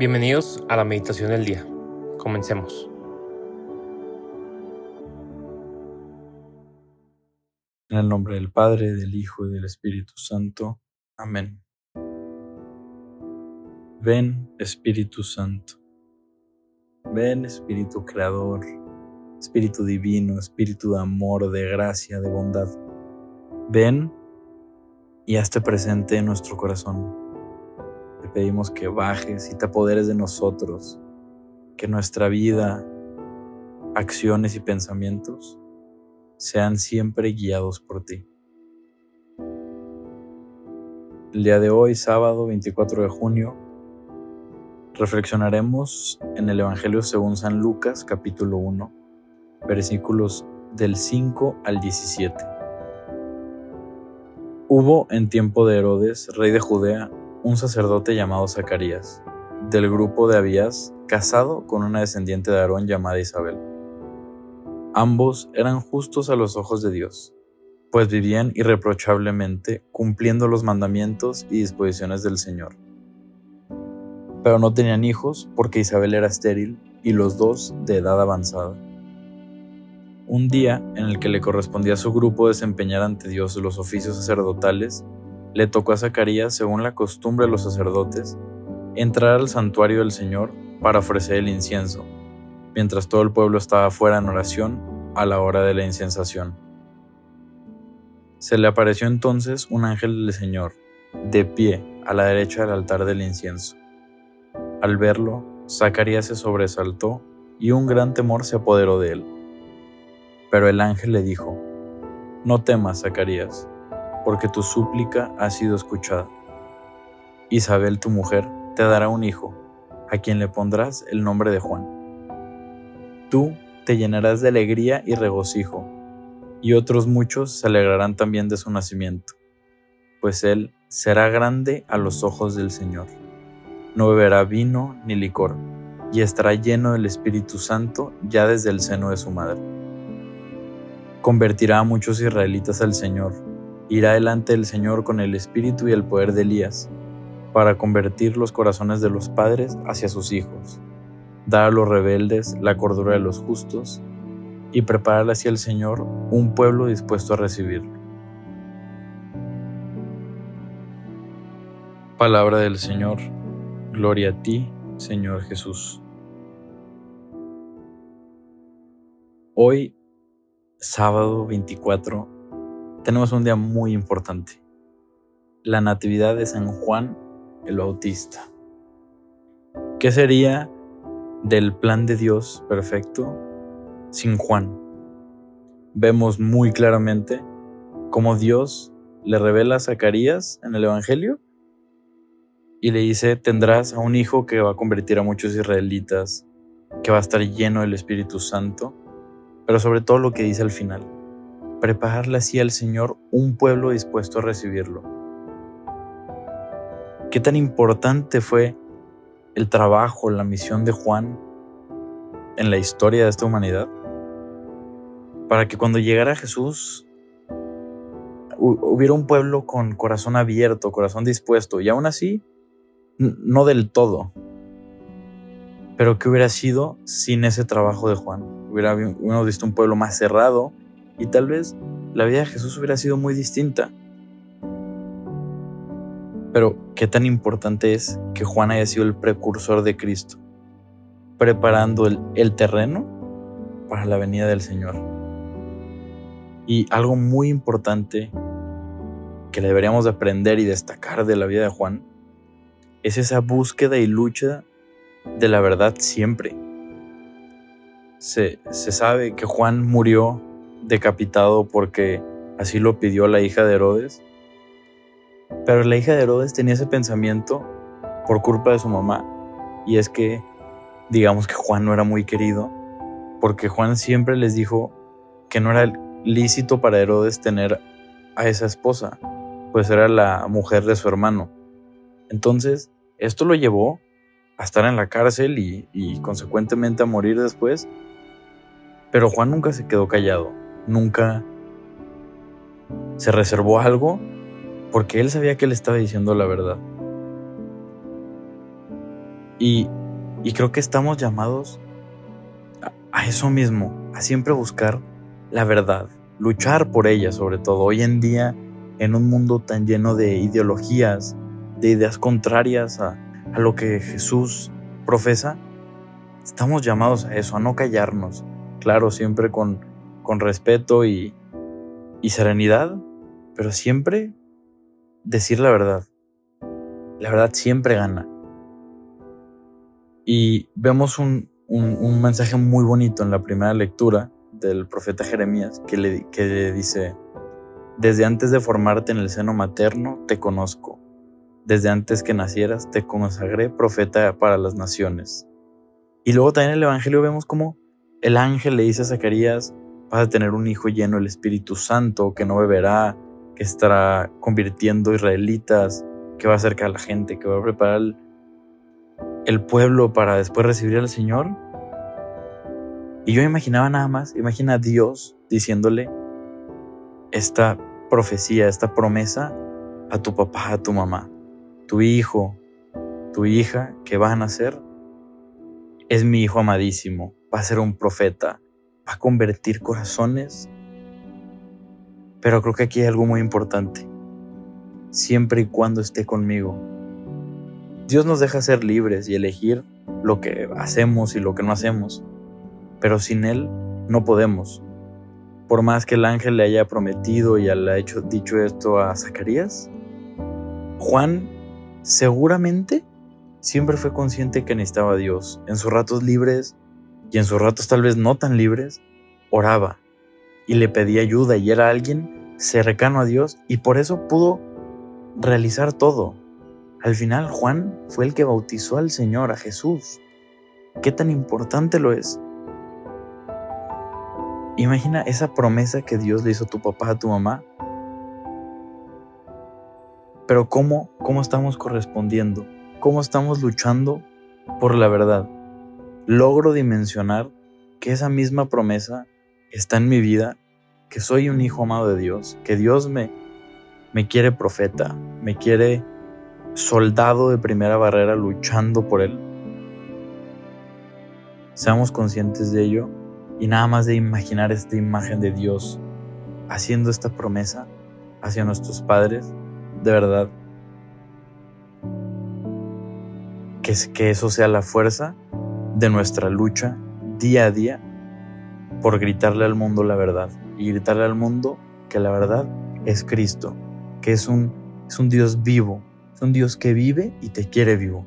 Bienvenidos a la meditación del día. Comencemos. En el nombre del Padre, del Hijo y del Espíritu Santo. Amén. Ven, Espíritu Santo. Ven, Espíritu Creador, Espíritu Divino, Espíritu de amor, de gracia, de bondad. Ven y hazte presente en nuestro corazón. Pedimos que bajes y te apoderes de nosotros, que nuestra vida, acciones y pensamientos sean siempre guiados por ti. El día de hoy, sábado 24 de junio, reflexionaremos en el Evangelio según San Lucas capítulo 1, versículos del 5 al 17. Hubo en tiempo de Herodes, rey de Judea, un sacerdote llamado Zacarías, del grupo de Abías, casado con una descendiente de Aarón llamada Isabel. Ambos eran justos a los ojos de Dios, pues vivían irreprochablemente cumpliendo los mandamientos y disposiciones del Señor. Pero no tenían hijos porque Isabel era estéril y los dos de edad avanzada. Un día en el que le correspondía a su grupo desempeñar ante Dios los oficios sacerdotales, le tocó a Zacarías, según la costumbre de los sacerdotes, entrar al santuario del Señor para ofrecer el incienso, mientras todo el pueblo estaba fuera en oración a la hora de la incensación. Se le apareció entonces un ángel del Señor, de pie a la derecha del altar del incienso. Al verlo, Zacarías se sobresaltó y un gran temor se apoderó de él. Pero el ángel le dijo, No temas, Zacarías, porque tu súplica ha sido escuchada. Isabel, tu mujer, te dará un hijo, a quien le pondrás el nombre de Juan. Tú te llenarás de alegría y regocijo, y otros muchos se alegrarán también de su nacimiento, pues él será grande a los ojos del Señor. No beberá vino ni licor, y estará lleno del Espíritu Santo ya desde el seno de su madre. Convertirá a muchos israelitas al Señor, irá delante del Señor con el espíritu y el poder de Elías, para convertir los corazones de los padres hacia sus hijos, dar a los rebeldes la cordura de los justos, y preparar hacia el Señor un pueblo dispuesto a recibirlo. Palabra del Señor, gloria a ti, Señor Jesús. Hoy, sábado 24, tenemos un día muy importante, la Natividad de San Juan el Bautista. ¿Qué sería del plan de Dios perfecto sin Juan? Vemos muy claramente cómo Dios le revela a Zacarías en el Evangelio y le dice, tendrás a un hijo que va a convertir a muchos israelitas, que va a estar lleno del Espíritu Santo, pero sobre todo lo que dice al final, prepararle así al Señor un pueblo dispuesto a recibirlo. ¿Qué tan importante fue el trabajo, la misión de Juan en la historia de esta humanidad? Para que cuando llegara Jesús hubiera un pueblo con corazón abierto, corazón dispuesto, y aún así, no del todo. Pero ¿qué hubiera sido sin ese trabajo de Juan? Hubiera, visto un pueblo más cerrado, y tal vez la vida de Jesús hubiera sido muy distinta. Pero qué tan importante es que Juan haya sido el precursor de Cristo, preparando el, el terreno para la venida del Señor. Y algo muy importante que deberíamos aprender y destacar de la vida de Juan es esa búsqueda y lucha de la verdad siempre. Se, se sabe que Juan murió decapitado porque así lo pidió la hija de Herodes. Pero la hija de Herodes tenía ese pensamiento por culpa de su mamá. Y es que, digamos que Juan no era muy querido, porque Juan siempre les dijo que no era lícito para Herodes tener a esa esposa, pues era la mujer de su hermano. Entonces, esto lo llevó a estar en la cárcel y, y consecuentemente a morir después. Pero Juan nunca se quedó callado nunca se reservó algo porque él sabía que él estaba diciendo la verdad. Y, y creo que estamos llamados a, a eso mismo, a siempre buscar la verdad, luchar por ella sobre todo. Hoy en día, en un mundo tan lleno de ideologías, de ideas contrarias a, a lo que Jesús profesa, estamos llamados a eso, a no callarnos. Claro, siempre con, con respeto y, serenidad, pero siempre decir la verdad. La verdad siempre gana. Y vemos un, mensaje muy bonito en la primera lectura del profeta Jeremías que le, que le dice, desde antes de formarte en el seno materno te conozco, desde antes que nacieras te consagré profeta para las naciones. Y luego también en el Evangelio vemos como el ángel le dice a Zacarías, vas a tener un hijo lleno del Espíritu Santo, que no beberá, que estará convirtiendo israelitas, que va a acercar a la gente, que va a preparar el, pueblo para después recibir al Señor. Y yo imaginaba nada más, imagina a Dios diciéndole esta profecía, esta promesa a tu papá, a tu mamá, tu hijo, tu hija que va a nacer, es mi hijo amadísimo, va a ser un profeta, a convertir corazones. Pero creo que aquí hay algo muy importante, siempre y cuando esté conmigo. Dios nos deja ser libres y elegir lo que hacemos y lo que no hacemos, pero sin Él no podemos. Por más que el ángel le haya prometido y le haya dicho esto a Zacarías, Juan seguramente siempre fue consciente que necesitaba a Dios. En sus ratos libres y en sus ratos tal vez no tan libres, oraba y le pedía ayuda y era alguien cercano a Dios y por eso pudo realizar todo. Al final Juan fue el que bautizó al Señor, a Jesús. ¿Qué tan importante lo es? Imagina esa promesa que Dios le hizo a tu papá, a tu mamá. Pero ¿cómo, cómo estamos correspondiendo? ¿Cómo estamos luchando por la verdad? Logro dimensionar que esa misma promesa está en mi vida, que soy un hijo amado de Dios, que Dios me, me quiere profeta, me quiere soldado de primera barrera luchando por Él. Seamos conscientes de ello y nada más de imaginar esta imagen de Dios haciendo esta promesa hacia nuestros padres, de verdad, que, que eso sea la fuerza de nuestra lucha día a día por gritarle al mundo la verdad y gritarle al mundo que la verdad es Cristo, que es un, es un Dios vivo, es un Dios que vive y te quiere vivo.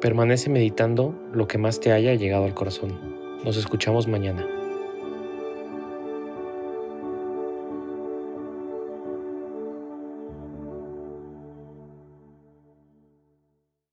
Permanece meditando lo que más te haya llegado al corazón. Nos escuchamos mañana.